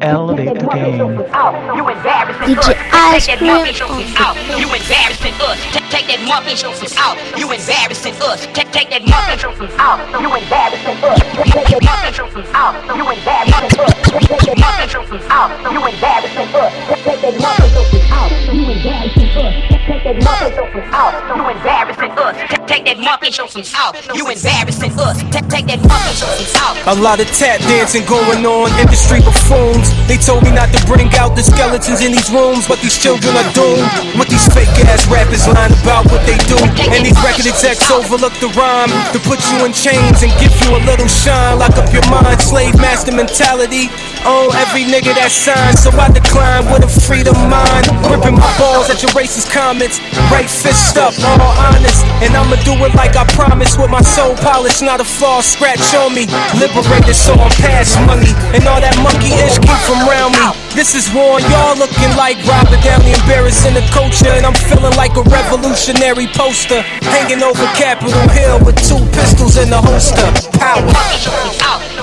elevate the game. You embarrassing DJ us. Ice Take that Cream on from out. You embarrassing us. Take, take that monkey show from out. You embarrassing us. Take, take that monkey show from out. You embarrassing us. Take that monkey show from out. You embarrassing us. Take that monkey show from out. You embarrassing us. Take that monkey show from out. You embarrassing us. Take that monkey show from out. You embarrassing us. Take, that monkey show some out. You embarrassing us. Take, take that monkey show some out. A lot of tap dancing going on, industry buffoons. They told me not to bring out the skeletons in these rooms, but these children are doomed. With these fake ass rappers lying about what they do. And these record execs overlook the rhyme to put you in chains and give you a little shine. Lock up your mind, slave master mentality. Own every nigga that signs, so I decline with a freedom mind. Ripping my balls at your racist comments. Right fist up, all honest. And I'ma do it like I promised with my soul polished, not a false scratch on me. Liberated, so I'm past money. And all that monkey ish keep from round me. This is war, y'all looking like Robert Downey, embarrassing the culture. And I'm feeling like a revolutionary poster. Hanging over Capitol Hill with two pistols in the holster. Power.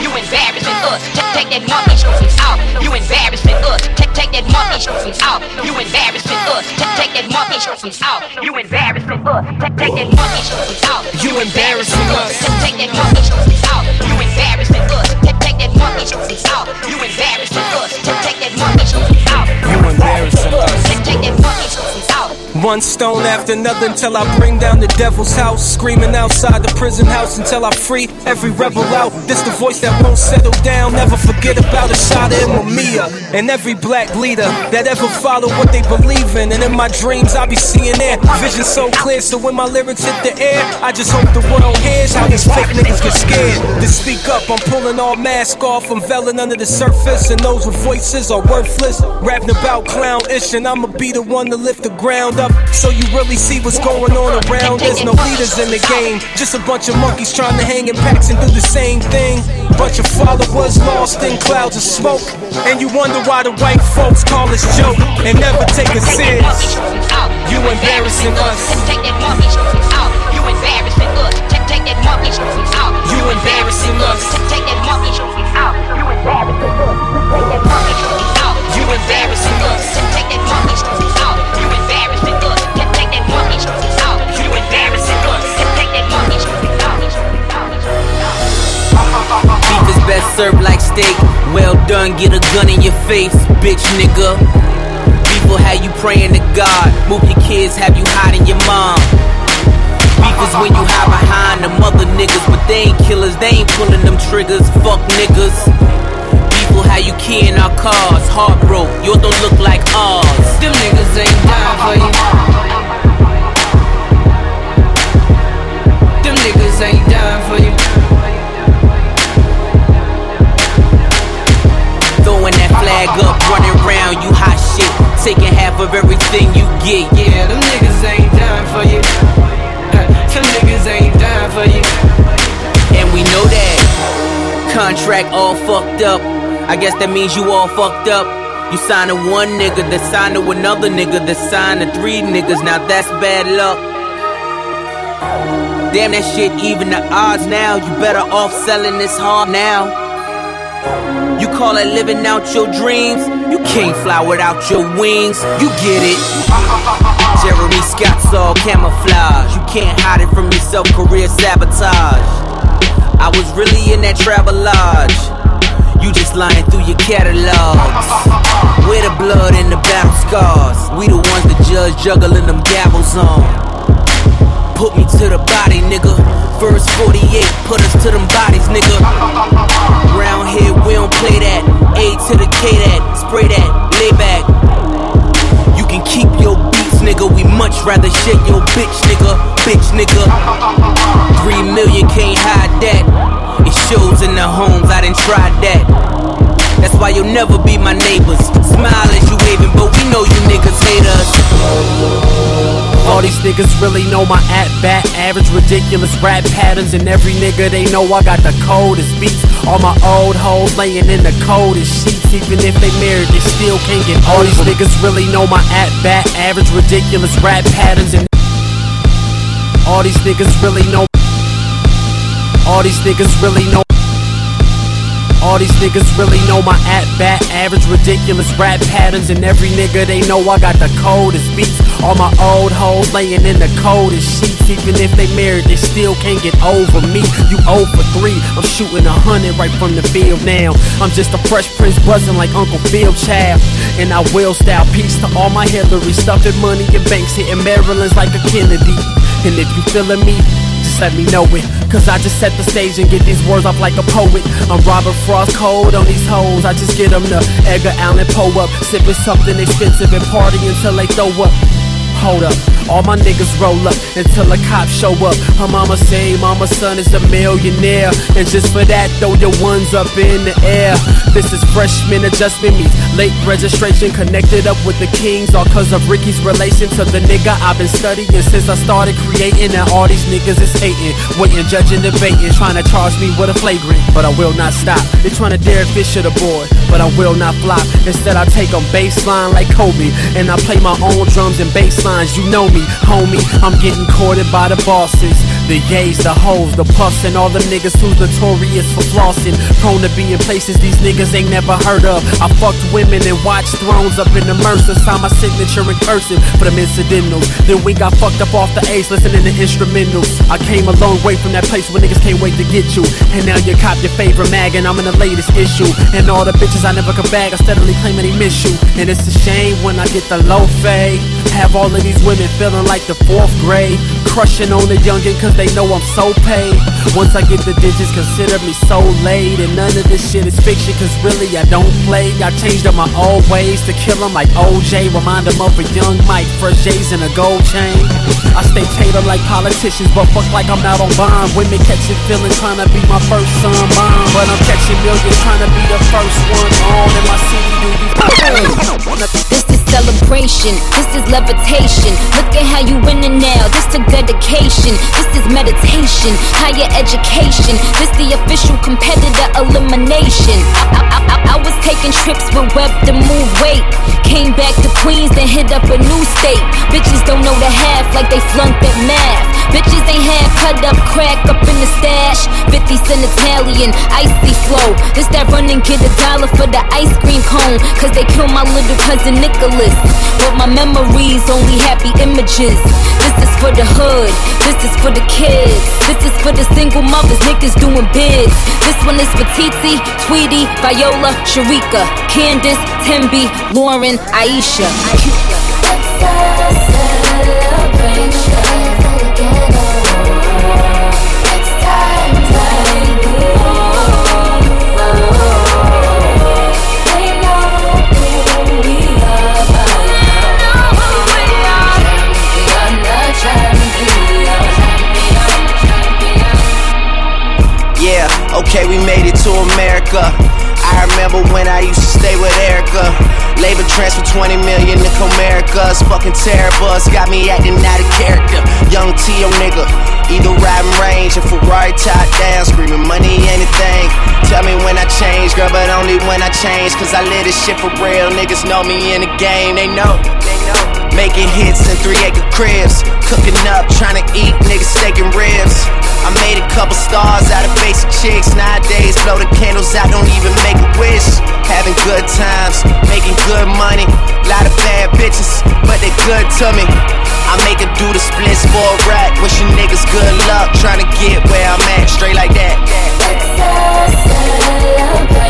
You embarrassing us. Take, that monkey out. You embarrassing us. Take, take that monkey from out. You embarrassing us. Take, take that monkey out. You embarrassing us. Take, take that monkey out. You embarrassing us. Take, take that monkey out. You embarrassing us. Take, take that monkey out. You embarrassing us. Take, take that monkey out. You embarrassing us. One stone after another until I bring down the devil's house. Screaming outside the prison house until I free every rebel out. This the voice that won't settle down. Never forget about Assata and Mumia. And every black leader that ever followed what they believe in. And in my dreams, I be seeing their vision so clear. So when my lyrics hit the air, I just hope the world hears how these fake niggas get scared. To speak up, I'm pulling all mask off. I'm veiling under the surface. And those with voices are worthless. Rapping about clown ish. And I'ma be the one to lift the ground up. So you really see what's going on around. There's no leaders in the game. Just a bunch of monkeys trying to hang in packs and do the same thing. Bunch of followers lost in clouds of smoke. And you wonder why the white folks call us joke and never take us serious. You embarrassing us. You embarrassing us. You embarrassing us. Served like steak. Well done, get a gun in your face, bitch nigga. Will have you praying to God. Move your kids, have you hiding your mom. Is when you hide behind the mother niggas, but they ain't killers, they ain't pulling them triggers. Fuck niggas. Will have you keying our cars. Heart broke, yours don't look like ours. Them niggas ain't dying for you. Them niggas ain't dying for you. Flag up, running round, you hot shit. Taking half of everything you get. Yeah, them niggas ain't dying for you. Them niggas ain't dying for you. And we know that. Contract all fucked up. I guess that means you all fucked up. You signed to one nigga that signed to another nigga that signed to three niggas. Now that's bad luck. Damn, that shit even the odds now. You better off selling this hard now. You call it living out your dreams? You can't fly without your wings. You get it. Jeremy Scott's all camouflage. You can't hide it from yourself, career sabotage. I was really in that travel lodge. You just lying through your catalogs. We're the blood and the battle scars. We the ones the judge juggling them gavels on. Put me to the body, nigga. First 48, put us to them bodies, nigga. Round here, we don't play that. A to the K that, spray that, lay back. You can keep your beats, nigga. We much rather shit your bitch, nigga. Bitch, nigga. Three million can't hide that. It shows in the homes, I done tried that. That's why you'll never be my neighbors. Smile as you waving, but we know you niggas hate us. All these niggas really know my at bat, average ridiculous rap patterns, and every nigga they know I got the coldest beats. All my old hoes laying in the coldest sheets, even if they married, they still can't get All these niggas really know my at bat, average ridiculous rap patterns, and all these niggas really know. All these niggas really know. All these niggas really know my at bat, average, ridiculous rap patterns. And every nigga they know I got the coldest beats. All my old hoes laying in the coldest sheets. Even if they married, they still can't get over me. You 0 for 3, I'm shooting a hundred right from the field now. I'm just a fresh prince buzzing like Uncle Phil Child. And I will style peace to all my Hillary. Stuffing money in banks, hitting Marilyn's like a Kennedy. And if you feeling me, just let me know it. Cause I just set the stage and get these words off like a poet. I'm Robert Frost cold on these hoes. I just get them to Edgar Allan Poe up. Sipping something expensive and party until they throw up. Hold up. All my niggas roll up until a cop show up. Her mama say, Mama's son is a millionaire. And just for that, throw your ones up in the air. This is freshman adjustment meets late registration. Connected up with the kings, all cause of Ricky's relation to the nigga I've been studying since I started creating. And all these niggas is hating, waiting, judging, debating, trying to charge me with a flagrant. But I will not stop. They trying to dare fish Fisher the boy, but I will not flop. Instead, I take them baseline like Kobe. And I play my own drums and bass lines, you know me me, homie. I'm getting courted by the bosses. The yays, the hoes, the puffs, and all them niggas who's notorious for flossing. Prone to be in places these niggas ain't never heard of. I fucked women and watched thrones up in the Mercer. Sign my signature in cursive for them incidentals. Then we got fucked up off the ace, listening to instrumentals. I came a long way from that place where niggas can't wait to get you. And now you cop your favorite mag, and I'm in the latest issue. And all the bitches I never could bag I steadily claim they miss you. And it's a shame when I get the low fade. Have all of these women feeling like the fourth grade. Crushing on the youngin' cause they know I'm so paid. Once I get the digits, consider me so laid. And none of this shit is fiction cause really I don't play. I changed up my old ways to kill 'em like OJ. Remind 'em of a young Mike, fresh J's and a gold chain. I stay tailored like politicians, but fuck like I'm not on bond. Women catching feelings trying to be my first son mom. But I'm catching millions trying to be the first one on in my city. Do you This is celebration, this is levitation. Look at how you winning now. This the dedication, this is meditation, higher education. This the official competitor elimination. I, I, I, I was taking trips with Web to move weight. Came back to Queens, then hit up a new state. Bitches don't know the half like they flunked at math. Bitches ain't had cut up crack up in the stash. 50 cent Italian, icy flow. This that run and get a dollar for the ice cream cone. Cause they killed my little cousin Nicholas. But my memories only happy images. This is for the hood, this is for the kids. This is for the single mothers, niggas doing bids. This one is for Titi, Tweety, Viola, Sharika, Candace, Timby, Lauren, Aisha. Yeah, okay, we made it to America. I remember when I used to stay with Erica. Labor transfer 20 million to Comerica's fucking terror bus got me acting out of character. Young T.O. nigga, either riding range or Ferrari top down, screaming money anything. Tell me when I change, girl, but only when I change. Cause I live this shit for real. Niggas know me in the game, they know. They know. Making hits in three acre cribs. Cooking up, trying to eat, niggas steaking ribs. I made a couple stars out of basic chicks. Nowadays, blow the candles out, don't even make a wish. Having good times, making good money. Lot of bad bitches, but they good to me. I make her do the splits for a rack. Wishing niggas good luck, trying to get where I'm at. Straight like that. Rose,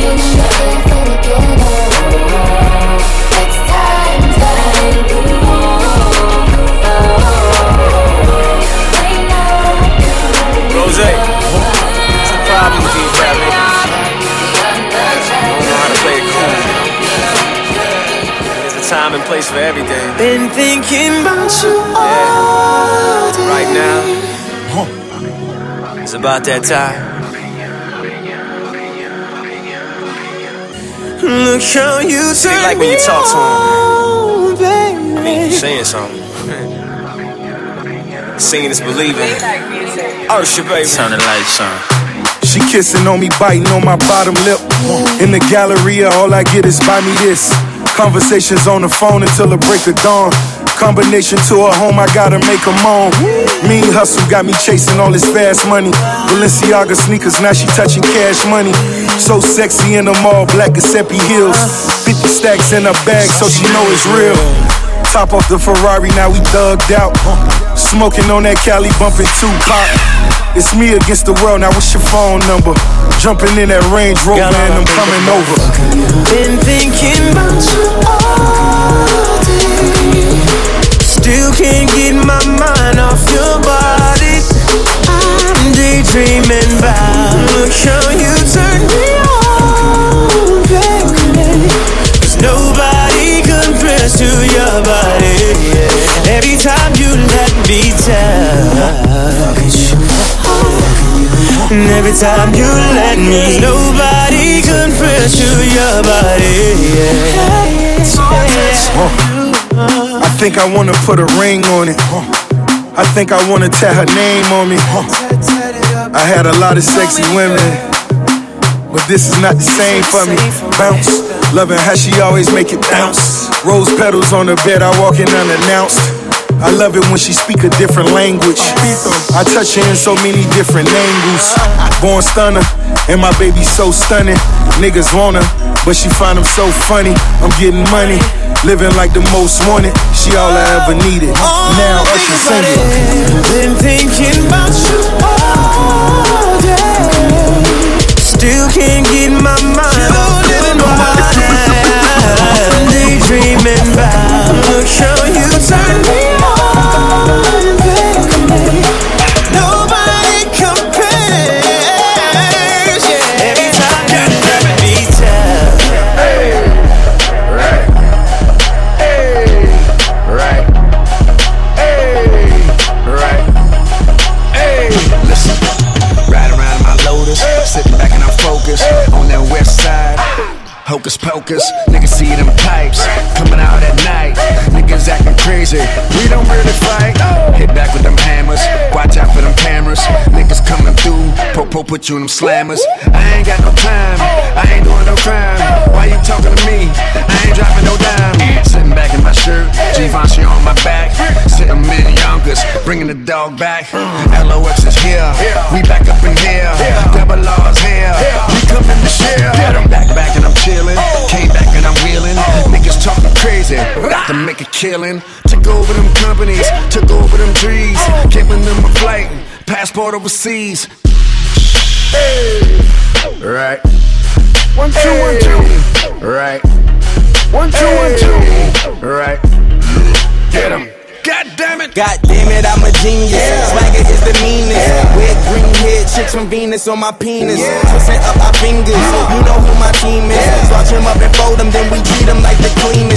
time and place for everything. Been thinking about you all day. Right now, it's about that time. Look how you See, turn like when you me talk to 'em. on, baby. I mean, you saying something. Seeing is believing. Oh, shit, baby. Turn the lights on. She kissing on me, biting on my bottom lip. In the gallery, all I get is buy me this. Conversations on the phone until the break of dawn. Combination to her home, I gotta make her moan. Mean hustle got me chasing all this fast money. Balenciaga sneakers, now she touching cash money. So sexy in them all black Giuseppe heels. 50 stacks in her bag, so she know it's real. Top off the Ferrari, now we thugged out. Smoking on that Cali, bumping Tupac. It's me against the world, now what's your phone number? Jumping in that Range Rover and I'm coming over. Been thinking about you all day. Still can't get my mind off your body. I'm daydreaming about look how you turn me compares to your body. Every time you let me touch. And every time you let me, nobody compares to your body. I think I wanna put a ring on it. I think I wanna tat her name on me. I had a lot of sexy women, but this is not the same for me. Bounce, loving how she always make it bounce. Rose petals on the bed, I walk in unannounced. I love it when she speak a different language. I touch her in so many different angles. Born stunner, and my baby so stunning. Niggas want her, but she find them so funny. I'm getting money, living like the most wanted. She all I ever needed. Now Usher sing it. Been thinking about Popo put you in them slammers. I ain't got no time. I ain't doing no crime. Why you talking to me? I ain't dropping no dime. Sitting back in my shirt. Givenchy on my back. Sitting in Yonkers. Bringing the dog back. LOX is here. We back up in here. Double R's here. We coming to share. I'm back, back, and I'm chilling. Came back and I'm wheeling. Niggas talking crazy. About to make a killing. Took over them companies. Took over them trees. Giving them a flight. Passport overseas. Hey. Right. One, two, one, two. Right. One, two, one, two. Right. Get him. God damn it. God damn it, I'm a genius. Swagger is the meanest. Wear green head chicks from Venus on my penis. Twisting up our fingers. You know who my team is. Starch them up and fold them, then we treat them like the cleanest.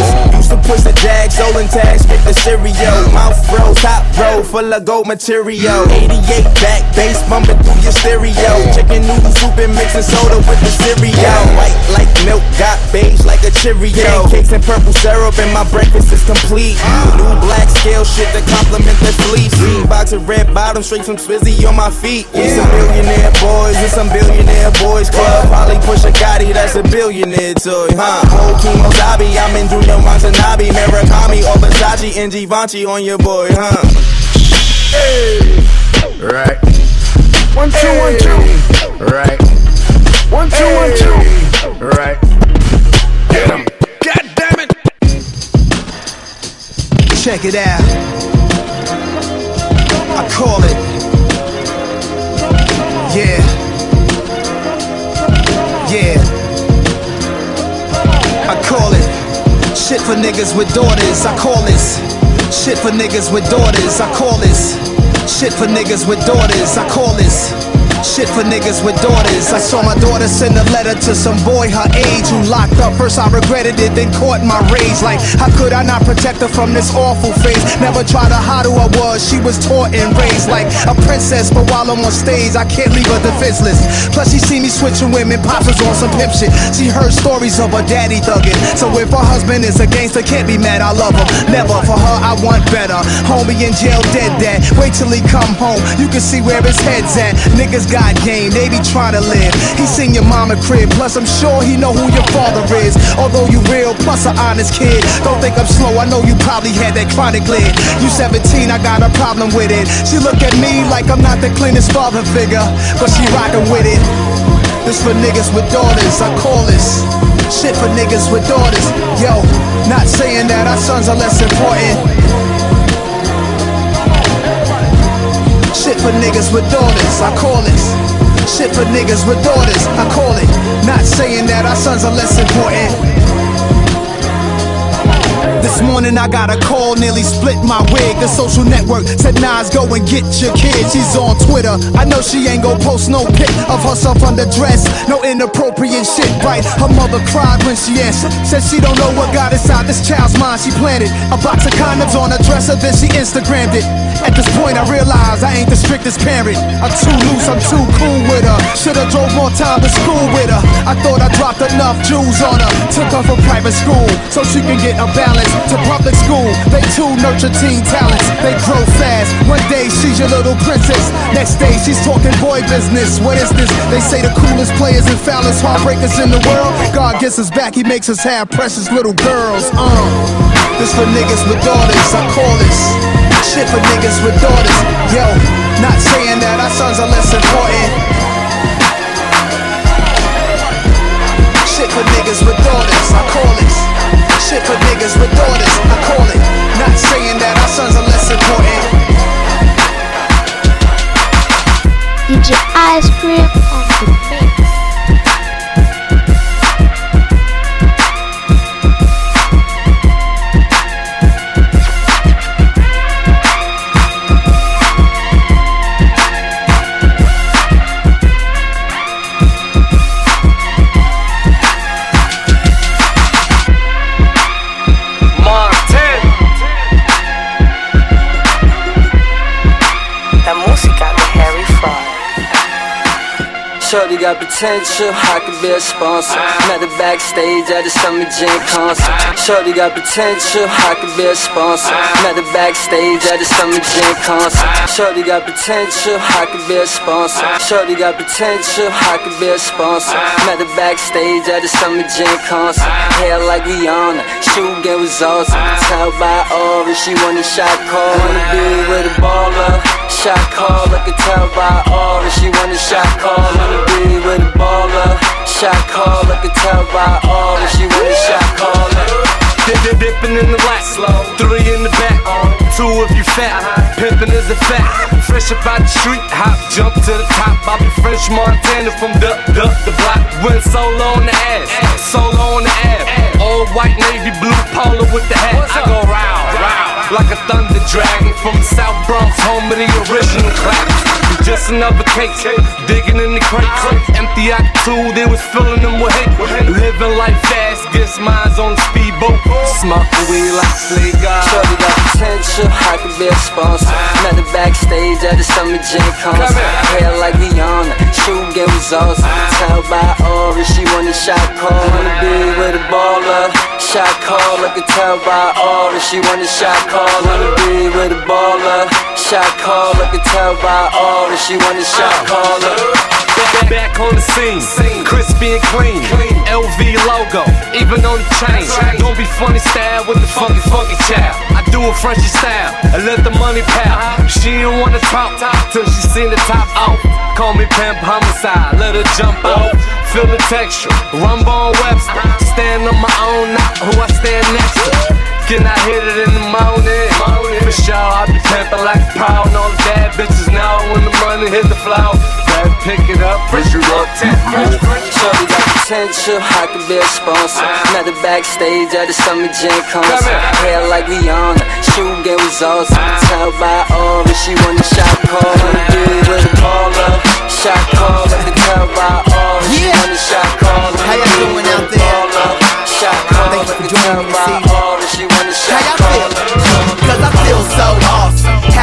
Push the jag, stolen tags, spit the stereo. Mouth roll, top roll, full of gold material. 88 back, bass bumping through your stereo. Chicken noodle soup and mixing soda with the cereal. White like milk, got beige like a Cheerio. Pancakes and purple syrup, and my breakfast is complete. New black scale shit to complement the fleece. Box of red bottom, straight from Swizzy on my feet. It's some billionaire boys, it's some billionaire boys club. Probably push a Gotti, that's a billionaire toy, huh? Whole chemo Zabi, I'm in Junya Watanabe, Murakami, or Versace, and Givenchy on your boy, huh? Right. One, two, one, two. Right. One, two, one, two. Right. Get him. God damn it. Check it out. I call it. Yeah. Shit for niggas with daughters. I call this. Shit for niggas with daughters. I call this. Shit for niggas with daughters. I call this. Shit for niggas with daughters. I saw my daughter send a letter to some boy her age who locked up. First I regretted it, then caught my rage. Like, how could I not protect her from this awful face? Never tried to hide who I was. She was taught and raised like a princess. But while I'm on stage, I can't leave her defenseless. Plus, she see me switching women. Pops was on some pimp shit. She heard stories of her daddy thugging. So if her husband is a gangster, can't be mad. I love him. Never for her, I want better. Homie in jail, dead dad. Wait till he come home. You can see where his head's at. Niggas got game, they be trying to live. He seen your mama crib, plus I'm sure he know who your father is. Although you real, plus an honest kid. Don't think I'm slow, I know you probably had that chronic lid. You 17, I got a problem with it. She look at me like I'm not the cleanest father figure, but she rockin' with it. This for niggas with daughters, I call this. Shit for niggas with daughters. Yo, not saying that our sons are less important. Shit for niggas with daughters, I call this. Shit for niggas with daughters, I call it. Not saying that our sons are less important. This morning I got a call, nearly split my wig. The social network said Nas, go and get your kid. She's on Twitter. I know she ain't gon' post no pic of herself underdressed. No inappropriate shit, right? Her mother cried when she answered. Said she don't know what got inside this child's mind. She planted a box of condoms on her dresser, then she Instagrammed it. At this point, I realize I ain't the strictest parent. I'm too loose, I'm too cool with her. Should've drove more time to school with her. I thought I dropped enough jewels on her. Took her from private school so she can get a balance to public school. They too nurture teen talents. They grow fast. One day she's your little princess. Next day she's talking boy business. What is this? They say the coolest players and foulest heartbreakers in the world. God gets us back. He makes us have precious little girls. Uh. This for niggas with daughters. I call this shit for niggas with daughters. Yo, not saying that our sons are less important. Shit for niggas with daughters. I call this potential, I could be a sponsor. Met her backstage at the Summer Jam concert. Shorty got potential, I could be a sponsor. Met her backstage at the Summer Jam concert. Shorty got potential, I could be a sponsor. Shorty got potential, I could be a sponsor. Met her backstage at the Summer Jam concert. Hair like Rihanna, shoe game was awesome. Tell by Aura, she want a shot call. Wanna be with a baller. Shot call, I can tell by Aura, she want a shot call be with a baller. Shot call, I can tell by all that she want a shot caller. Dip, dip, dipping in the lap, three in the back, two if you fat. Pimping is a fact. Fresh up out the street, hop, jump to the top. I be French Montana from the the the block. Went solo on the ass, solo on the ass. Old white navy blue polo with the hat. I go round, round like a thunder dragon from the South Bronx, home of the original clap just another case. Digging in the crates, empty out two, they was filling them with hate. Living life guess mine's on the speedboat. Smoking weed like Slay God. Shorty got potential, I could be a sponsor. The backstage at the Summer Jam concert. Hair like Rihanna, shoe game was awesome. Tell by Aura, she want a shot call. Wanna be with a baller. Shot call, I can tell by Aura, she want a shot call. Wanna be with a baller. Shot call, I can tell by Aura she want a shot caller. Back on the scene, crispy and clean. LV logo, even on the chain. Don't be funny style with the funky, funky child. I do a Frenchy style, I let the money pal. She don't wanna talk till she seen the top off. Call me pimp homicide, let her jump off. Feel the texture, Rumble Webster. Stand on my own, not who I stand next to. Can I hit it in the morning? For sure, I be pimpin' like a pound. All the bad bitches now when the money hit the floor. Better pick it up, fresh you up, Shorty got potential, I could be a sponsor. Met her backstage at the Summer Jam concert. Hair like Rihanna, shoe game was awesome. Tell by all that she want a shot call. Wanna be with a baller. Shot call, I can tell by all that she want a shot call. How y'all doing out there? Shot call, I can tell by all that she want a shot call. Cause I feel so awesome.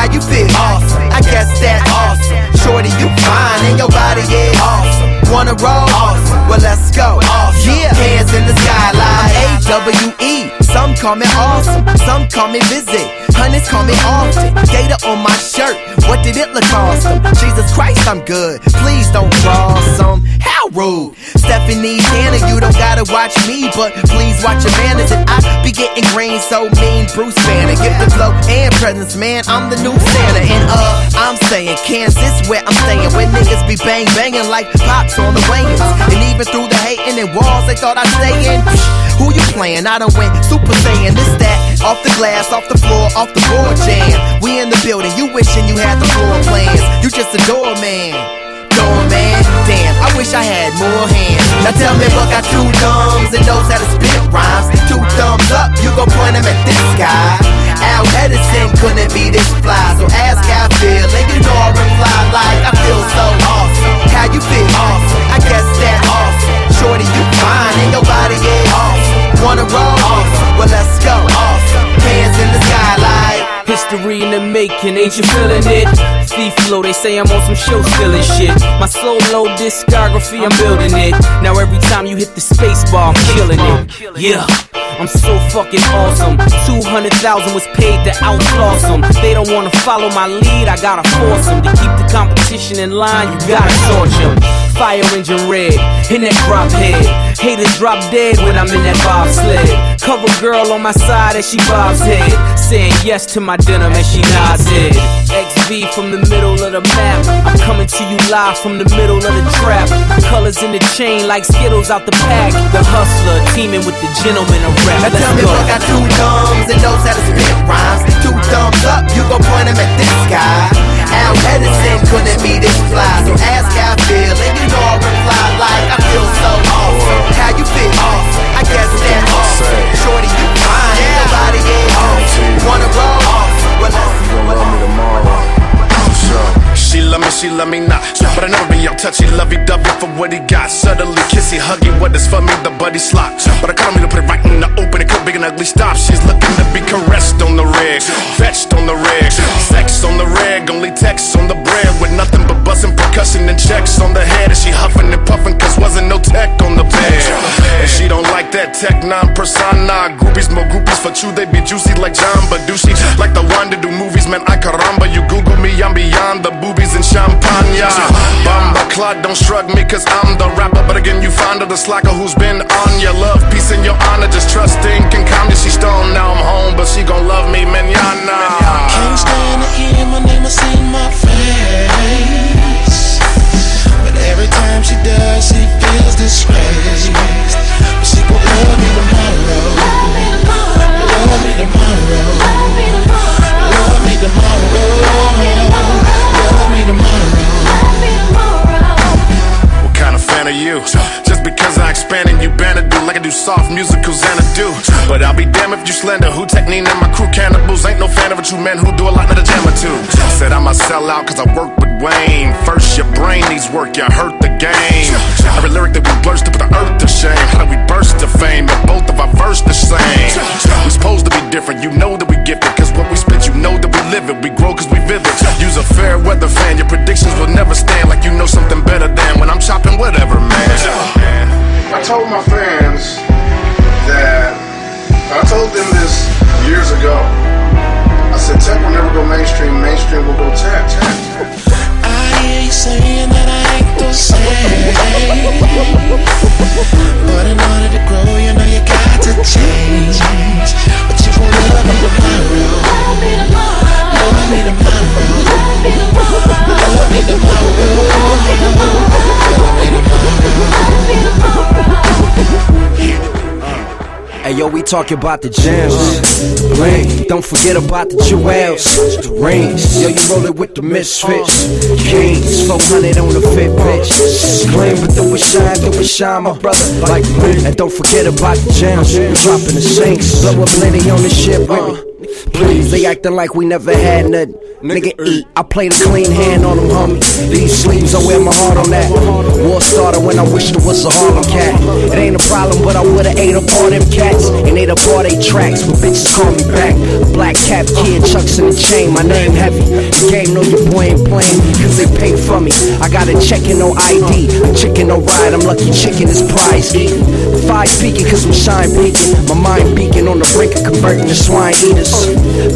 How you feel? Awesome. I guess that's awesome. Shorty, you fine and your body is awesome. Wanna roll? Awesome. Well, let's go. Awesome. Yeah. Hands in the sky like A-W-E. Some call me awesome, some call me busy. Hunters call me often. Gator on my shirt. What did it look awesome? Jesus Christ, I'm good. Please don't cross some. How rude. Stephanie Tanner, you don't gotta watch me, but please watch your manners. And I be getting green so mean. Bruce Banner, give the flow and presence, man. I'm the new Santa. And uh, I'm saying Kansas where I'm staying. Where niggas be bang banging like pops on the wings. And even through the hating and walls they thought I'd stay in. Who you playing? I done went super saiyan. This, that, off the glass, off the floor, off the board jam. We in the building, you wishing you had the floor plans. You just a doorman. Doorman, damn, I wish I had more hands. Now tell me what got two thumbs and knows how to spit rhymes. Two thumbs up, you gon' point them at this guy. Al Edison couldn't be this fly, so ask how I feel, and you know I reply like I feel so awesome. How you feel? Awesome. I guess that awesome. Shorty, you fine, and your body is awesome. Wanna roll? Awesome. Well, let's go. Awesome. Hands in the sky like. History in the making, ain't you feeling it? Thief flow, they say I'm on some show stealing shit. My solo discography, I'm building it. Now every time you hit the space bar, I'm killing it. Yeah. I'm so fucking awesome. 200,000 was paid to outclass them. They don't wanna follow my lead, I gotta force them. To keep the competition in line, you gotta torch them. Fire engine red, in that drop head. Haters drop dead when I'm in that bobsled. Cover girl on my side as she bobs head. Saying yes to my denim as she nods head. XV from the middle of the map. I'm coming to you live from the middle of the trap. Colors in the chain like Skittles out the pack. The hustler teaming with the gentleman of rap. Now Let's tell me go. what got two thumbs and knows how to spit rhymes. Two thumbs up, you gon' point them at this guy. Al Edison couldn't be this fly, so ask how I feel, and you know I reply like I feel so awesome. How you feel? Awesome. I guess that awesome. Shorty, you fine, yeah. nobody is awesome. Wanna roll? Awesome. Well, let's She love me, she love me not. But I never be all touchy, lovey dovey for what he got. Subtly kissy, huggy, what is for me, the buddy slot. But I call me to put it right in the open, it could big and ugly stop. She's looking to be caressed on the reg, fetched on the reg, sex on the reg, only text on the bread with nothing but buzzing percussion and checks on the head. And she huffing and puffing, cause wasn't no tech on the bed. And she don't like that tech non persona. Groupies, more groupies for true, they be juicy like John Belushi. Like the one to do movies, man, I caramba. You Google me, I'm beyond the boobies and champagne. Bamba clot, don't shrug me, cause I'm the rapper. But again, you find her the slacker who's been on your love, peace, and your honor. Just trusting can calm you. She stoned, now I'm home, but she gon' love me, manana. Can't stand to hear my name or see my face. But every time she does, she feels disgraced. She gon' love me tomorrow. Love me tomorrow. Love me tomorrow. Love kind of you? Just because I expand and you do like I do soft musicals and I do. But I'll be damned if you slander who Tech N9ne and my crew cannibals. Ain't no fan of a true man who do a lot of the jam or two. Said I'm a sellout cause I work with Wayne. First, your brain needs work, you hurt the game. Every lyric that we blurst to put the earth to shame. How do we burst to fame if both of our verse the same? We supposed to be different, you know that we gifted. Cause what we spit, you know that we live it. We grow cause we vivid. Use a fair weather fan, your predictions will never stand. Like you know something better than when I'm chopping whatever, man. I told my fans that I told them this years ago. I said tech will never go mainstream, mainstream will go tech. I ain't saying that I ain't the same. But in order to grow, you know you got to change. But you gon' tomorrow. Love me tomorrow. Hey yo, we talking about the gems, the bling. Don't forget about the jewels, the rings. Yo, you rollin' with the misfits, kings. 400 on the fit bitch. Scream, but do it shine, do it shine, my brother. Like me. And don't forget about the gems, dropping the sinks. Blow up plenty on the ship with me. Please, they acting like we never had nothing. Nigga, uh. eat. I played a clean hand on them, homie. These sleeves, I wear my heart on that. War started when I wished it was a Harlem cat. It ain't a problem, but I would've ate up all them cats and ate up all they tracks. But bitches call me back. Black cap kid, chucks in the chain. My name heavy. The game know your boy ain't playing, cause they pay for me. I got a check and no ID. A chicken, no ride. I'm lucky chicken is prize eating. Five speaking, cause I'm shine beacon. My mind beacon on the brink of converting to swine eaters.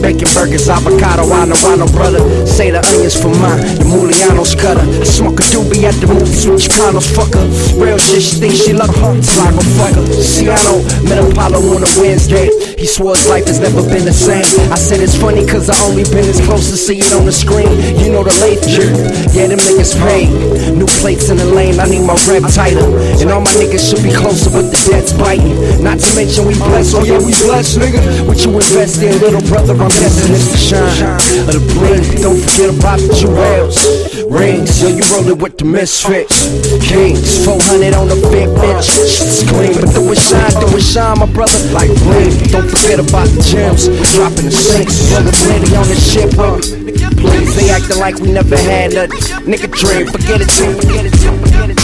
Bacon burgers, avocado, I know, I know, brother. Say the onions for mine, the Mulianos cutter. I smoke a doobie at the movies with Chicanos, fucker. Real shit, she thinks she love her, so I go fuck her. Ciano, met Apollo on a Wednesday. He swore his life has never been the same. I said it's funny cause I only been as close to see it on the screen. You know the late jerk. Yeah, them niggas paid. New plates in the lane, I need my rep tighter. And all my niggas should be closer, but the debt's biting. Not to mention we blessed, oh yeah, we blessed, nigga. What you invest in, little brother, I'm destined to shine. Of the bling, don't forget about the jewels. Rings, yo, you rollin' with the misfits. Kings, 400 on the big bitch. Shit's but do it shine, do it shine, my brother. Like bling, don't forget about the gems. Dropping the sinks, brother, plenty on the ship, bro. Please, they acting like we never had nothing. Nigga dream, forget it, team, forget it, forget it.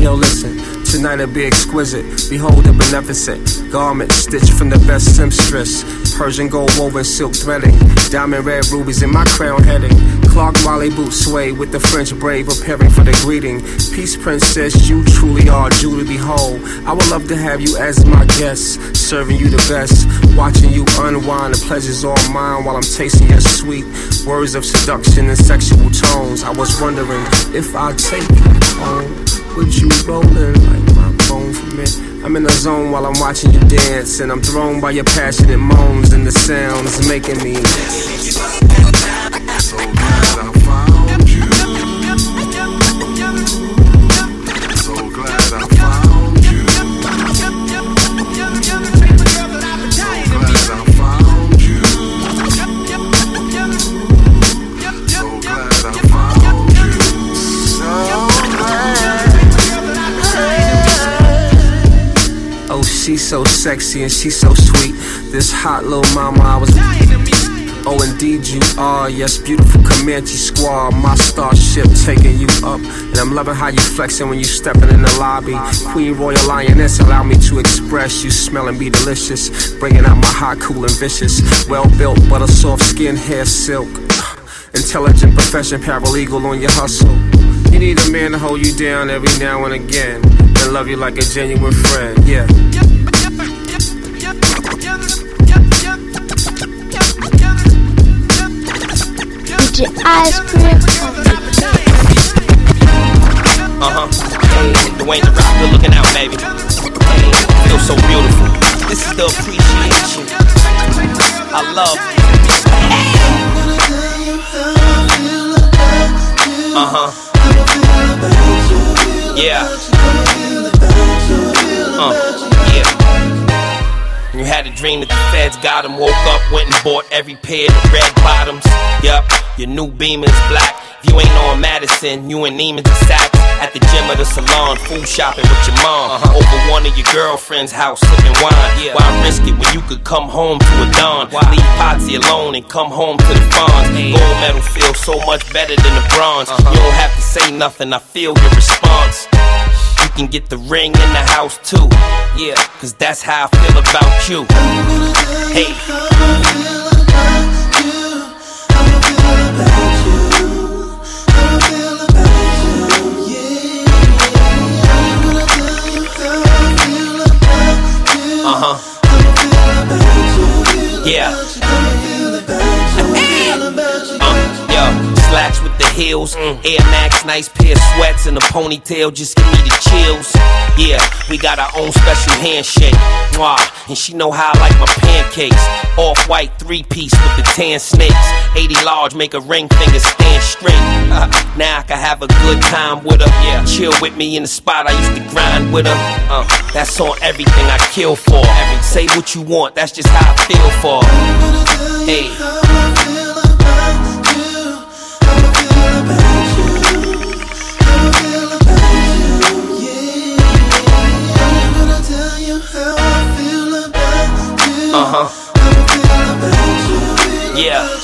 Yo, listen. Tonight it'll be exquisite. Behold the beneficent garment stitched from the best seamstress. Persian gold woven silk threading. Diamond red rubies in my crown heading. Clark Wallabee boots sway with the French brave preparing for the greeting. Peace princess, you truly are to behold. I would love to have you as my guest, serving you the best. Watching you unwind, the pleasure's all mine while I'm tasting your sweet words of seduction and sexual tones. I was wondering if I take you home. Would you rollin' like my I'm in the zone while I'm watching you dance, and I'm thrown by your passionate moans and the sounds making me. So sexy and she's so sweet. This hot little mama, I was. Oh, indeed you are. Yes, beautiful Comanche squad. My starship taking you up. And I'm loving how you flexing when you stepping in the lobby. Queen Royal Lioness, allow me to express you smell and be delicious. Bringing out my hot, cool, and vicious. Well built, but a soft skin, hair silk. Intelligent profession, paralegal on your hustle. You need a man to hold you down every now and again. And love you like a genuine friend, yeah. Ice Cream Uh huh. Dwayne the Rock, good looking out, baby. Feel so beautiful. This is the appreciation. I love. Uh huh. Yeah. Uh, had a dream that the feds got him. Woke up, went and bought every pair of red bottoms. Yup, your new beam is black. If you ain't on Madison, you in Neiman's and Saks. At the gym or the salon, food shopping with your mom. Uh-huh. Over one of your girlfriend's house, sipping wine. Why risk it when you could come home to a dawn? Leave Potsy alone and come home to the Fonz. Gold medal feels so much better than the bronze. Uh-huh. You don't have to say nothing, I feel your response. Can get the ring in the house too. Yeah, cause that's how I feel about you. Hey. Uh huh. Yeah. Heels, Air Max, nice pair of sweats, and a ponytail just give me the chills. Yeah, we got our own special handshake. Mwah, and she know how I like my pancakes. Off white three piece with the tan snakes. 80 large, make a ring finger stand straight. Uh, now I can have a good time with her. Yeah, chill with me in the spot I used to grind with her. Uh, that's on everything I kill for. Say what you want, that's just how I feel for. Hey. Huh. Yeah.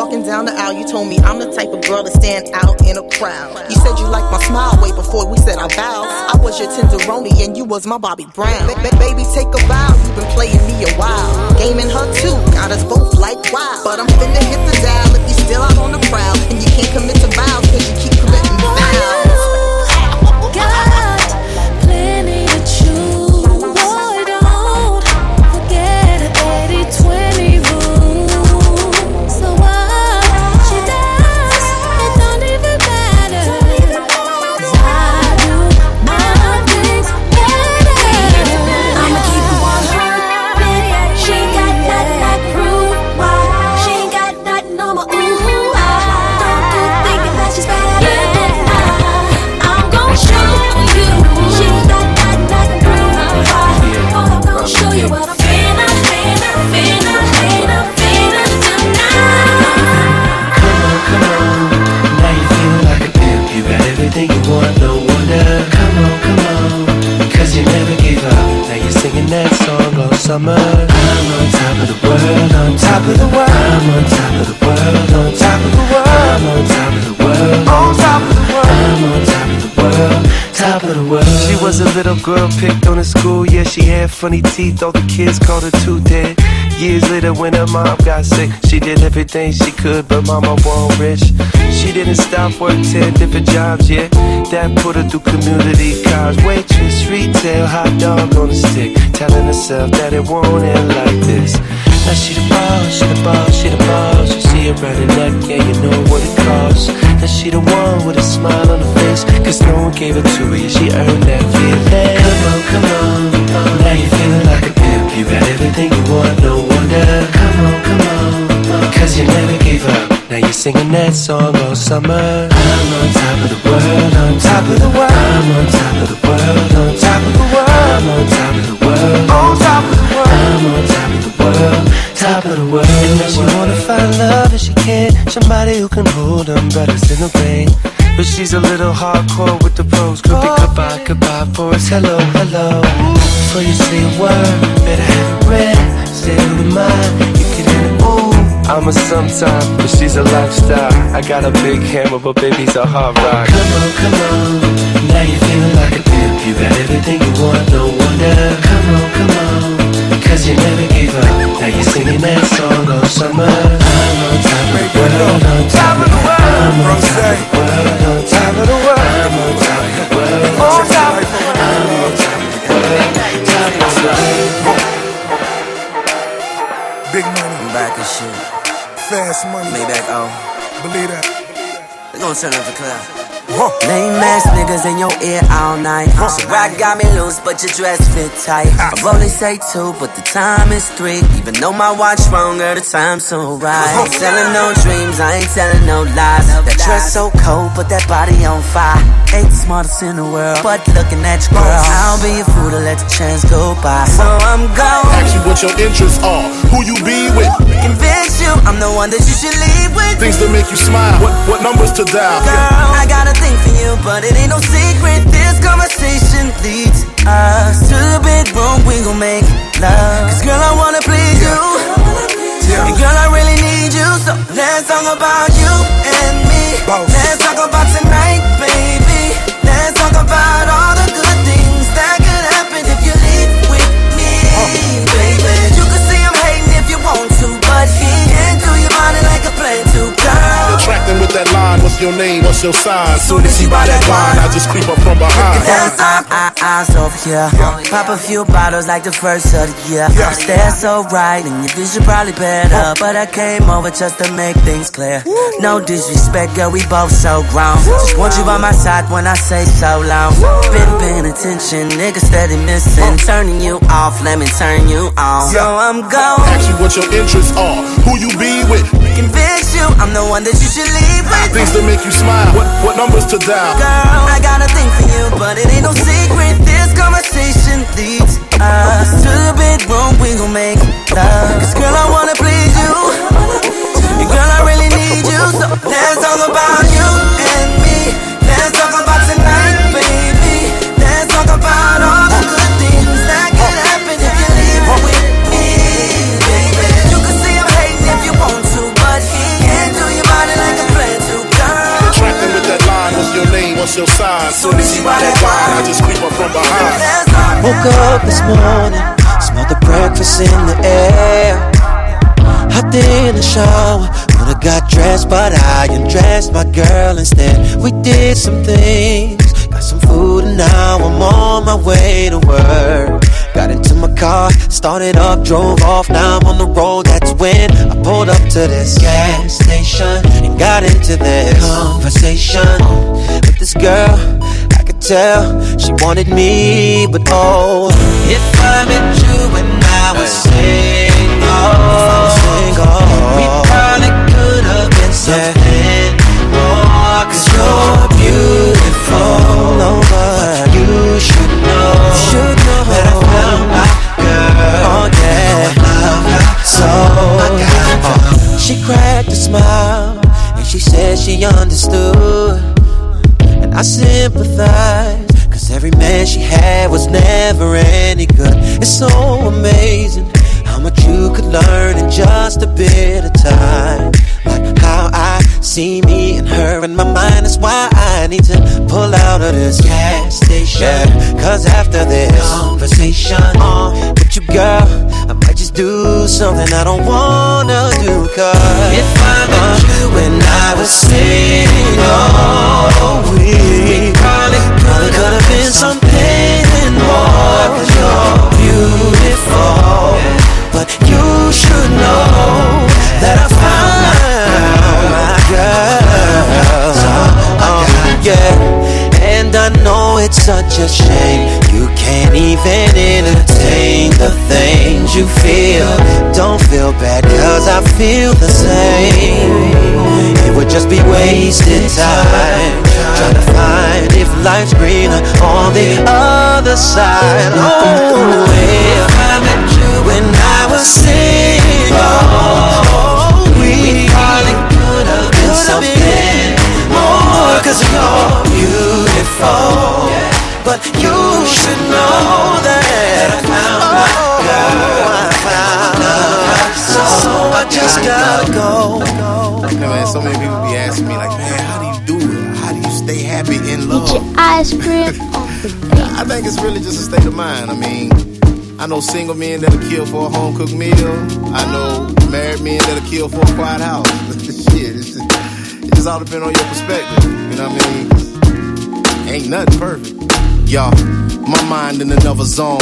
Walking down the aisle, you told me I'm the type of girl to stand out in a crowd. You said you liked my smile way before we said our vows. I was your tenderoni and you was my Bobby Brown. Ba- ba- baby, take a bow. You've been playing me a while. Gaming her too, got us both like wild. But I'm finna hit the dial if you still out on the prowl. And you can't commit to vows cause you keep committing vows. Summer. I'm on top of the world, on top of the world. I'm on top of the world, on top of the world. I'm on top of the world, on top of the world. I'm on top of the world, top of the world. She was a little girl picked on in school. Yeah, she had funny teeth. All the kids called her tooth head. Years later, when her mom got sick, she did everything she could, but mama wasn't rich. She didn't stop, worked 10 different jobs, yeah. That put her through community college. Waitress, retail, hot dog on a stick. Telling herself that it won't end like this. Now she the boss, she the boss, she the boss. You see her around the neck, yeah, you know what it costs. Now she the one with a smile on her face, cause no one gave it to her, yeah, she earned that feeling. Come on, come on. Now you feeling like a pimp. You got everything you want, no wonder. Come on, come on. Cause you never gave up. Now you're singing that song all summer. I'm on top of the world, on top of the world. I'm on top of the world, on top of the world. I'm on top of the world, on top of the world. I'm on top of the world, top of the world. And now she wanna find love if she can't. Somebody who can hold umbrellas in the rain. But she's a little hardcore with the pros. Could be goodbye, goodbye for us. Hello, hello. Before you say a word, better have it read. Stay on the mind, I'm a sometime, but she's a lifestyle. I got a big hammer, but baby's a hard rock. Come on, come on. Now you're feeling like a pimp. You got everything you want, no wonder. Come on, come on. Cause you never gave up. Now you're singing that song all summer. I'm on top of the world, on top of the world. I'm on top of the world, on top of the world. I'm on top of the world, on top of the world. I'm on top of the world, top of the world. Big money. I'm back and shit. Fast money. Maybach oh. O. Believe that. We gon' turn up the Lame ass niggas in your ear all night. So rock got me loose, but your dress fit tight. Ah. I only say two, but the time is three. Even though my watch wronger, uh, the time's so right. Ain't selling no dreams, I ain't telling no lies. That dress so cold, but that body on fire. Ain't the smartest in the world, but looking at your girl, I'll be a fool to let the chance go by. So I'm gone. Ask you what your interests are, who you be with. Convince you. I'm the one that you should leave with. Things that make you smile. What what numbers to dial? Girl, I got a thing for you, but it ain't no secret. This conversation leads us to the bedroom. We gon' make love. Cause girl, I wanna please you. And girl, I really need you. So let's talk about you and me. Let's talk about tonight, baby. Let's talk about all the good things that could happen if you leave with me, baby. You can see I'm hating if you want to, but he can't do your body like a plan to, girl. Attracting with that What's your name? What's your sign? Soon as he buy that wine, I just creep up from behind. Dance up, I, eyes over here. Pop a few bottles like the first of the year. Yeah. Stare so right, and your vision probably better. But I came over just to make things clear. No disrespect, girl, we both so grown. Just want you by my side when I say so long. Been paying attention, niggas steady missing. Turning you off, let me turn you on. So I'm gone. Ask you what your interests are. Who you be with? Convince you, I'm the one that you should leave with. Things that make you smile. What what numbers to dial? Girl, I got a thing for you, but it ain't no secret. This conversation leads us to the bedroom. We gon' make love. Cause girl, I wanna please you. Up this morning, smelled the breakfast in the air. Hopped in the shower, when I got dressed, but I undressed my girl instead. We did some things, got some food, and now I'm on my way to work. Got into my car, started up, drove off. Now I'm on the road. That's when I pulled up to this gas station and got into this conversation with this girl. Tell she wanted me, but oh, if I met you when I was single, single we probably could have been something more. Cause you're beautiful, no, but you should know, should know that I found my girl. Oh yeah, I love her so. Uh, she cracked a smile and she said she understood. And I sympathize. Cause every man she had was never any good. It's so amazing how much you could learn in just a bit of time. Like how I see me and her in my mind. That's why I need to pull out of this gas station. Cause after this conversation uh, with you, girl, I might just do something I don't wanna I was single, we it's such a shame you can't even entertain the things you feel. Don't feel bad, cause I feel the same. It would just be wasted time trying to find if life's greener on the other side. Oh, if I met you when I was single, we probably could have been something. Cause you're beautiful, but you should know that I found my girl. I found her, so I just gotta go. Yeah, man, so many people be asking me like, man, how do you do it? How do you stay happy in love? Get your ice cream I think it's really just a state of mind. I mean, I know single men that'll kill for a home cooked meal. I know married men that'll kill for a quiet house. It's all depends on your perspective. You know what I mean? Ain't nothing perfect. Y'all, my mind in another zone.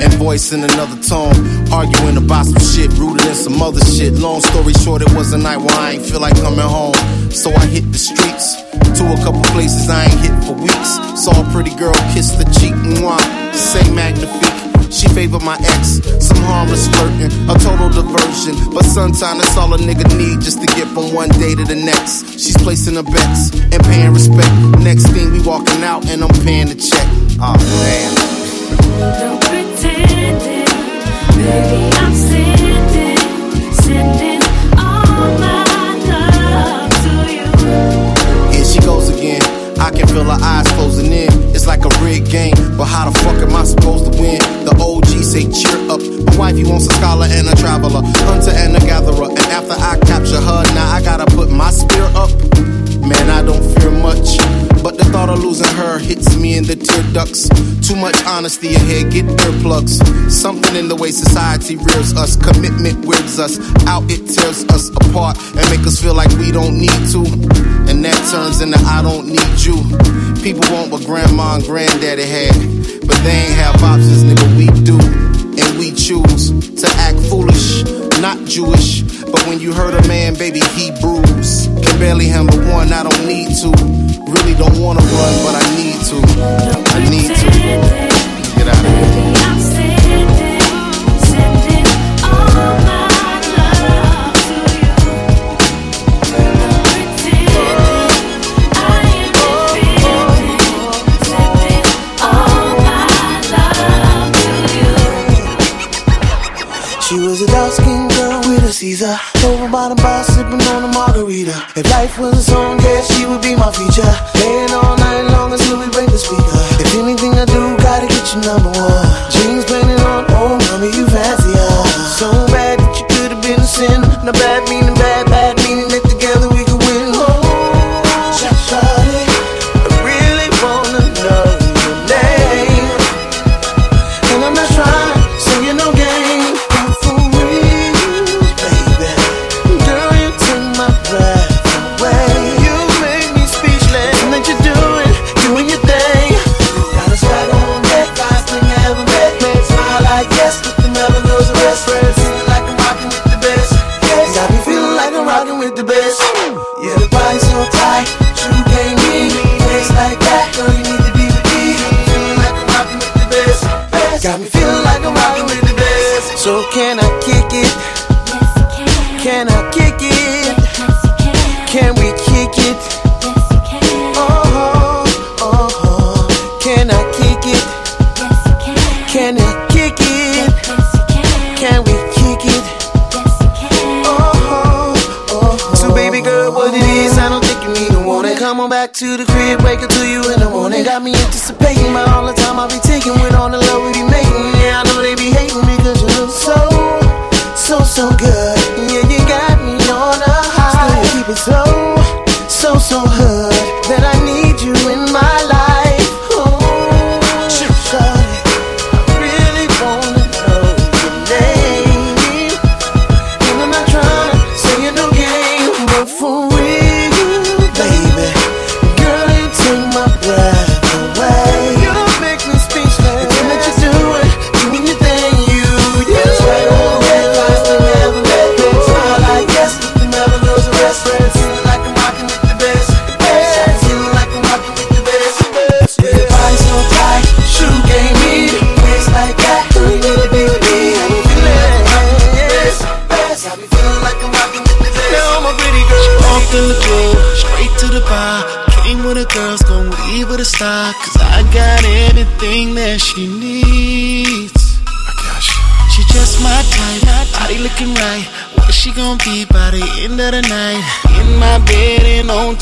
And voice in another tone. Arguing about some shit, rooted in some other shit. Long story short, it was a night where I ain't feel like coming home. So I hit the streets to a couple places I ain't hit for weeks. Saw a pretty girl kiss the cheek, and mwah. Say magnifique. She favor my ex, some harmless flirting, a total diversion. But sometimes that's all a nigga need just to get from one day to the next. She's placing her bets and paying respect. Next thing we walking out and I'm paying the check. Oh man. Don't pretend it, baby. I'm sending, sending all my love to you. Here she goes again. I can feel her eyes closing in game. But how the fuck am I supposed to win? The OG say cheer up. My wife, you wants a scholar and a traveler, hunter and a gatherer. And after I capture her, now I gotta put my spear up. Man, I don't fear much. But the thought of losing her hits me in the tear ducts. Too much honesty ahead. get earplugs. Something in the way society rears us, commitment wears us out, it tears us apart and make us feel like we don't need to. And that turns into I don't need you. People want what grandma and granddaddy had, but they ain't have options, nigga. We do. And we choose to act foolish, not Jewish. But when you hurt a man, baby, he bruised. Can barely handle one, I don't need to. Really don't wanna run, but I need to. I need to. Caesar. Over by the bar, sipping on a margarita. If life was a song, yeah, she would be my feature. Playing all night long until we break the speaker. If anything I do, gotta get you number one. Jeans planning on, oh, mommy, you fancy her. So bad that you could have been a sin. No bad,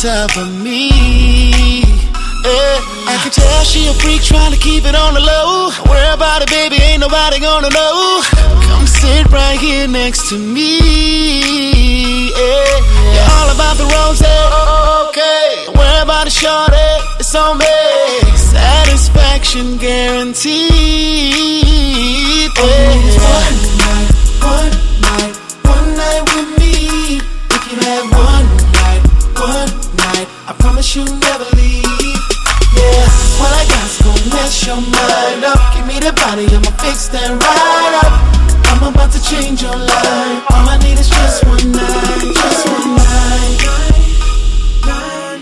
top of me. Eh, I can tell she a freak trying to keep it on the low. Don't about it, baby, ain't nobody gonna know. Come sit right here next to me. Yeah, You're all about the rose, eh, okay. Don't about it, shorty, it's on me. Satisfaction guaranteed. Yeah. Mind up. Give me the body, I'ma fix that right up. I'm about to change your life. All I need is just one night, just one night.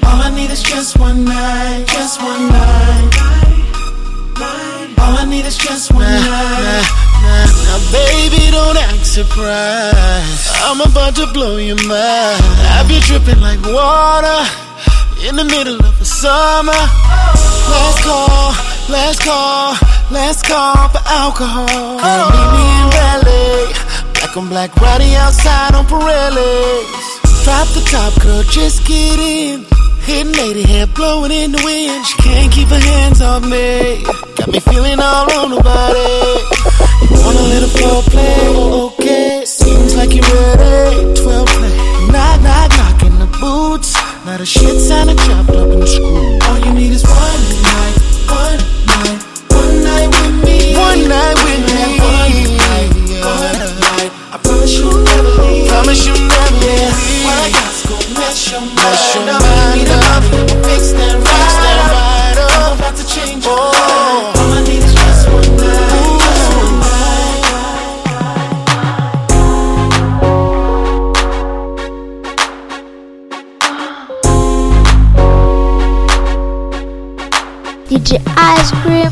All I need is just one night, just one night. All I need is just one night. Now, baby, don't act surprised. I'm about to blow your mind. I've you dripping like water in the middle of the summer? Last call, last call, last call for alcohol. Girl, meet me in Raleigh. Black on black, riding outside on Pirellis. Drop the top, girl, just get in. Hidden lady hair blowing in the wind. She can't keep her hands off me. Got me feeling all on the body. You wanna let the floor play? Okay, seems like you're ready. 12 play. Knock, knock, knock in the boots. Now the shit sounded chopped up and screwed. All you need is one one night with me. one night, one night. I promise you'll never leave. Promise you'll never leave. What I got's gonna mess your mind up. Need a love, fix that right up. I'm about to change your oh. mind. All I need is just one night. DJ Ice Cream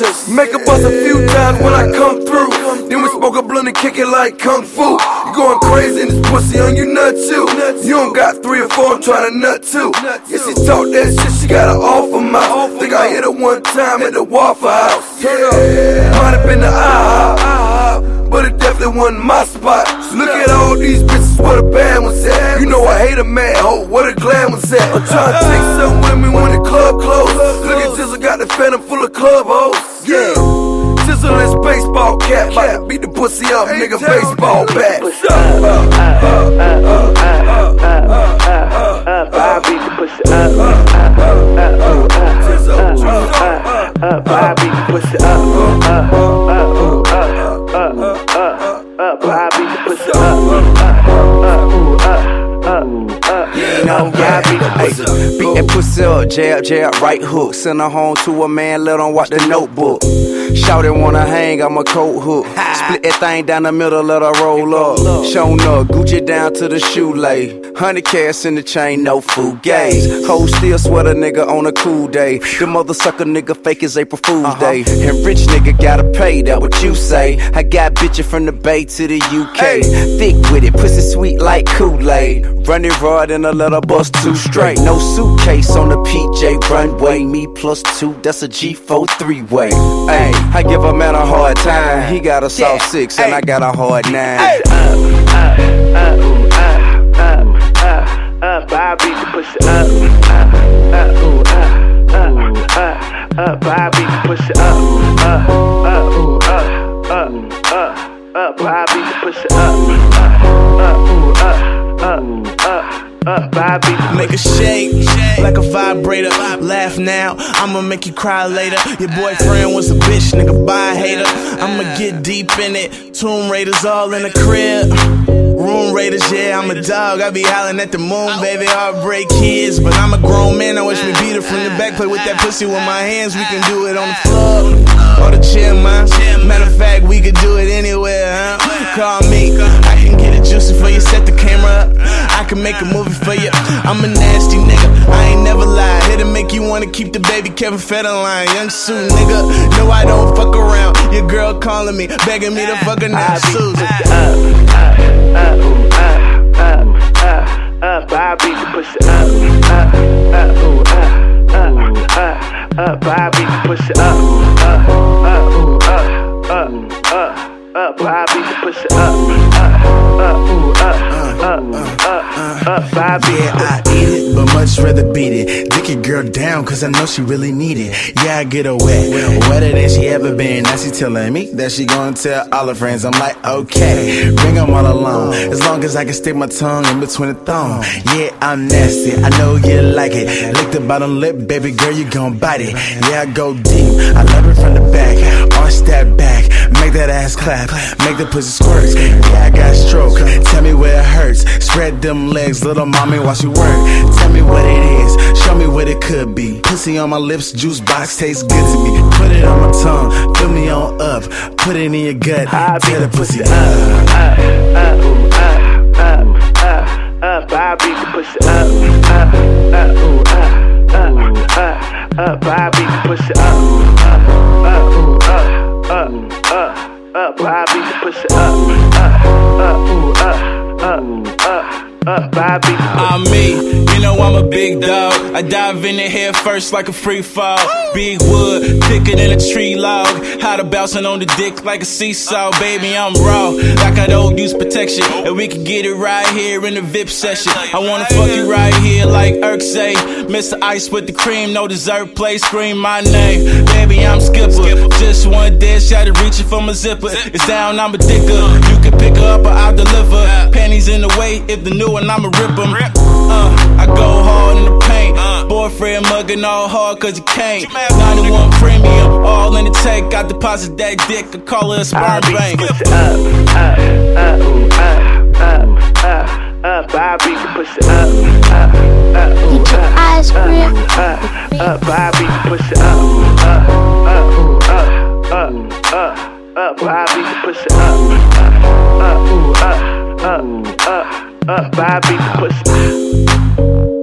niggas. Make a bust a few times when I come through. Then we smoke a blunt and kick it like kung fu. You going crazy in this pussy on you nut too. You don't got three or four, I'm trying to nut too. Yeah, she talk that shit, she got an offer mouth. Think I hit her one time at the Waffle House. Might have been the IHOP, but it definitely wasn't my spot. Look at all these bitches, where the band was at. You know I hate a man, oh, where the glam was at. I'm trying to take some with me when the club closed. Got the phantom full of club hoes. Yeah. This baseball cap, about to beat the pussy up, nigga, baseball bat. I beat the pussy up. I beat the pussy up. You know, yeah, I beat the pussy. Beat that pussy up, jab, jab, right hook. Send her home to a man, let him watch the notebook. Shout it wanna hang, I'm a coat hook. Split that thing down the middle, let her roll up. Shown up, Gucci down to the shoelace. Hundred cash in the chain, no food gaze. Ho still sweat a nigga on a cool day. The mother sucker nigga fake as April Fool's Day. And rich nigga gotta pay, that what you say. I got bitches from the Bay to the UK. Thick with it, pussy sweet like Kool-Aid. Run it raw, then I let her bust two straight. No suitcase on the PJ runway. Me plus two, that's a G4 three way. Hey, I give a man a hard time. He got a soft six, and I got a hard nine. Up, I beat the pussy up. Up, up, ooh, up, up, up, I beat the pussy up. Up, up, ooh, up, up, up, up, I beat the pussy up. Up, up, ooh, up, up, up, up, the Make a shake, like a vibrator. Laugh now, I'ma make you cry later. Your boyfriend was a bitch, nigga, buy a hater. I'ma get deep in it. Tomb Raiders all in the crib. Room Raiders, yeah, I'm a dog. I be howling at the moon, baby. Heartbreak kids, but I'm a grown man. I wish me beat her from the back. Play with that pussy with my hands. We can do it on the floor or the chair, man. Matter of fact, we could do it anywhere, huh? Call me. I can juicy for you. Set the camera up. I can make a movie for you. I'm a nasty nigga. I ain't never lied. Here to make you wanna keep the baby Kevin Federline. Young Sue, nigga. No, I don't fuck around. Your girl calling me, begging me to fuck her now. Susan. up, I beat the pussy up. Up, up, ooh, up, up, up, up, I beat the pussy up. Up, up, ooh, up, up, up, up, I beat the pussy up. Up, up, ooh, up, up, up, up, I beat Yeah, I eat it, but much rather beat it. Dick your girl down, cause I know she really need it. Yeah, I get her wet, wetter than she ever been. Now she telling me that she gonna tell all her friends. I'm like, okay, bring them all along. As long as I can stick my tongue in between the thong. Yeah, I'm nasty, I know you like it. Lick the bottom lip, baby girl, you gon' bite it. Yeah, I go deep, I love it from the back. Arch that back, make that ass clap, make the pussy squirt. Yeah, I got stroke, tell me where it hurts. Spread them legs, little mommy, while she work. Tell me what it is, show me what it could be. Pussy on my lips, juice box tastes good to me. Put it on my tongue, fill me on up. Put it in your gut, tear the pussy up. up, ooh, up, up, up, up. I beat the pussy up, up, up, ooh, up, up, up, up. I beat the pussy up, up, up, ooh, up, up, up, up. I beat the pussy up, up, up, ooh, up, up, up. Up, I'm me, you know I'm a big dog. I dive in the head first like a free fall. Big wood, thicker than a tree log. How to bouncing on the dick like a seesaw. Baby, I'm raw, like I don't use protection. And we can get it right here in the VIP session. I wanna fuck you right here like Irk say. Mr. Ice with the cream, no dessert, play, scream my name. Baby, I'm Skipper. Just one dead shot of reaching for my zipper. It's down, I'm a dicker. You can pick her up or I'll deliver. Panties in the way, if the new one, I'ma rip them. Uh, I go hard in the paint. Boyfriend mugging all hard cause you can't. 91 premium, all in the tank. Got deposit that dick, I call it a sperm bank. Up, up, up, up, up, up, up. I beat the pussy up, up, up, ooh, up, Ice cream. up, up. I beat the pussy up, up, up, up, up, up, up. I beat the pussy up, up, up, up, up, up, up. I beat the pussy.